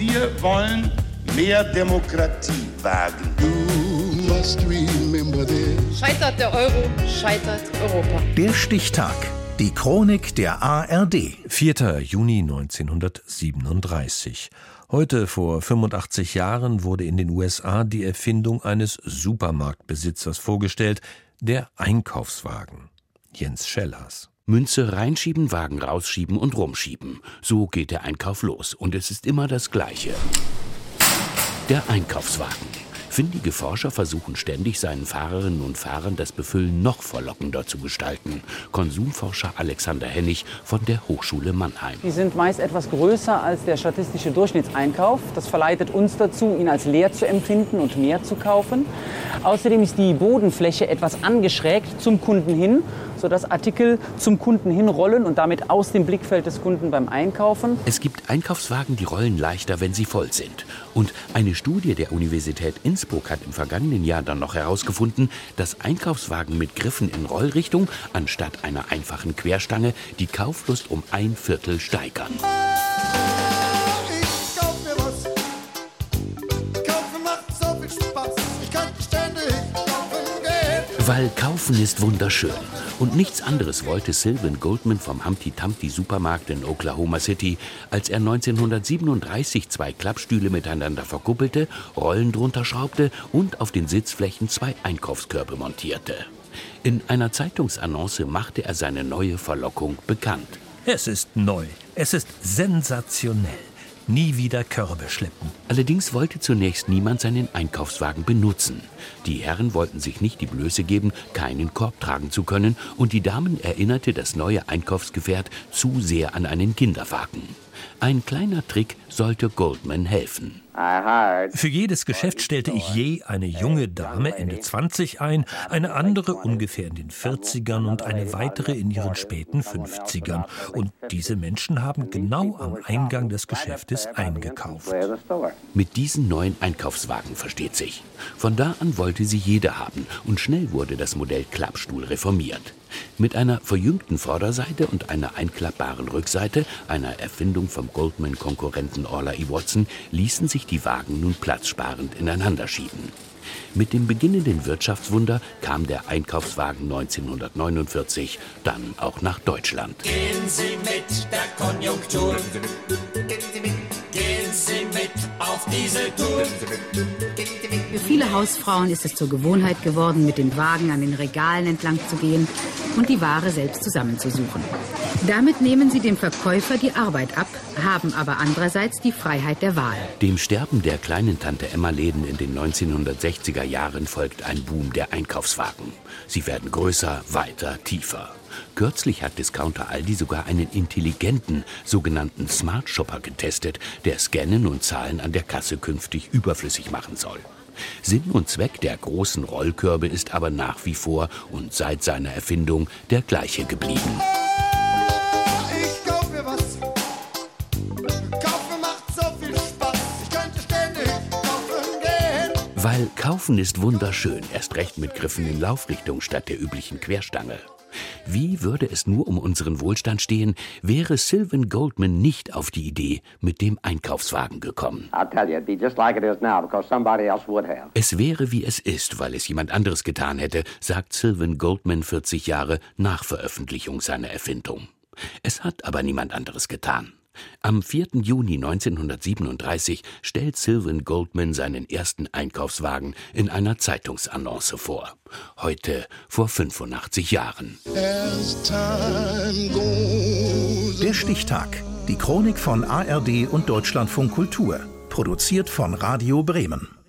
Wir wollen mehr Demokratie wagen. Scheitert der Euro, scheitert Europa. Der Stichtag. Die Chronik der ARD. 4. Juni 1937. Heute vor 85 Jahren wurde in den USA die Erfindung eines Supermarktbesitzers vorgestellt, der Einkaufswagen. Jens Schellers. Münze reinschieben, Wagen rausschieben und rumschieben. So geht der Einkauf los. Und es ist immer das Gleiche. Der Einkaufswagen. Findige Forscher versuchen ständig, seinen Fahrerinnen und Fahrern das Befüllen noch verlockender zu gestalten. Konsumforscher Alexander Hennig von der Hochschule Mannheim. Die sind meist etwas größer als der statistische Durchschnittseinkauf. Das verleitet uns dazu, ihn als leer zu empfinden und mehr zu kaufen. Außerdem ist die Bodenfläche etwas angeschrägt zum Kunden hin, sodass Artikel zum Kunden hinrollen und damit aus dem Blickfeld des Kunden beim Einkaufen. Es gibt Einkaufswagen, die rollen leichter, wenn sie voll sind. Und eine Studie der Universität Innsbruck hat im vergangenen Jahr dann noch herausgefunden, dass Einkaufswagen mit Griffen in Rollrichtung anstatt einer einfachen Querstange die Kauflust um ein Viertel steigern. Weil kaufen ist wunderschön. Und nichts anderes wollte Sylvan Goldman vom Humpty Tumpty Supermarkt in Oklahoma City, als er 1937 zwei Klappstühle miteinander verkuppelte, Rollen drunter schraubte und auf den Sitzflächen zwei Einkaufskörbe montierte. In einer Zeitungsannonce machte er seine neue Verlockung bekannt. Es ist neu. Es ist sensationell nie wieder Körbe schleppen. Allerdings wollte zunächst niemand seinen Einkaufswagen benutzen. Die Herren wollten sich nicht die Blöße geben, keinen Korb tragen zu können, und die Damen erinnerte das neue Einkaufsgefährt zu sehr an einen Kinderwagen. Ein kleiner Trick sollte Goldman helfen. Für jedes Geschäft stellte ich je eine junge Dame Ende 20 ein, eine andere ungefähr in den 40ern und eine weitere in ihren späten 50ern. Und diese Menschen haben genau am Eingang des Geschäftes eingekauft. Mit diesen neuen Einkaufswagen versteht sich. Von da an wollte sie jeder haben und schnell wurde das Modell Klappstuhl reformiert. Mit einer verjüngten Vorderseite und einer einklappbaren Rückseite, einer Erfindung vom Goldman-Konkurrenten Orla E. Watson, ließen sich die Wagen nun platzsparend ineinander schieben. Mit dem beginnenden Wirtschaftswunder kam der Einkaufswagen 1949 dann auch nach Deutschland. Gehen Sie mit der Konjunktur. Gehen Sie mit auf diese Tour. Für viele Hausfrauen ist es zur Gewohnheit geworden, mit dem Wagen an den Regalen entlang zu gehen und die Ware selbst zusammenzusuchen. Damit nehmen sie dem Verkäufer die Arbeit ab, haben aber andererseits die Freiheit der Wahl. Dem Sterben der kleinen Tante Emma Läden in den 1960er Jahren folgt ein Boom der Einkaufswagen. Sie werden größer, weiter, tiefer. Kürzlich hat Discounter Aldi sogar einen intelligenten, sogenannten Smart Shopper getestet, der Scannen und Zahlen an der Kasse künftig überflüssig machen soll. Sinn und Zweck der großen Rollkörbe ist aber nach wie vor und seit seiner Erfindung der gleiche geblieben. Weil Kaufen ist wunderschön, erst recht mit Griffen in Laufrichtung statt der üblichen Querstange. Wie würde es nur um unseren Wohlstand stehen, wäre Sylvan Goldman nicht auf die Idee mit dem Einkaufswagen gekommen. Es wäre wie es ist, weil es jemand anderes getan hätte, sagt Sylvan Goldman 40 Jahre nach Veröffentlichung seiner Erfindung. Es hat aber niemand anderes getan. Am 4. Juni 1937 stellt Sylvan Goldman seinen ersten Einkaufswagen in einer Zeitungsannonce vor. Heute vor 85 Jahren. Der Stichtag. Die Chronik von ARD und Deutschlandfunk Kultur. Produziert von Radio Bremen.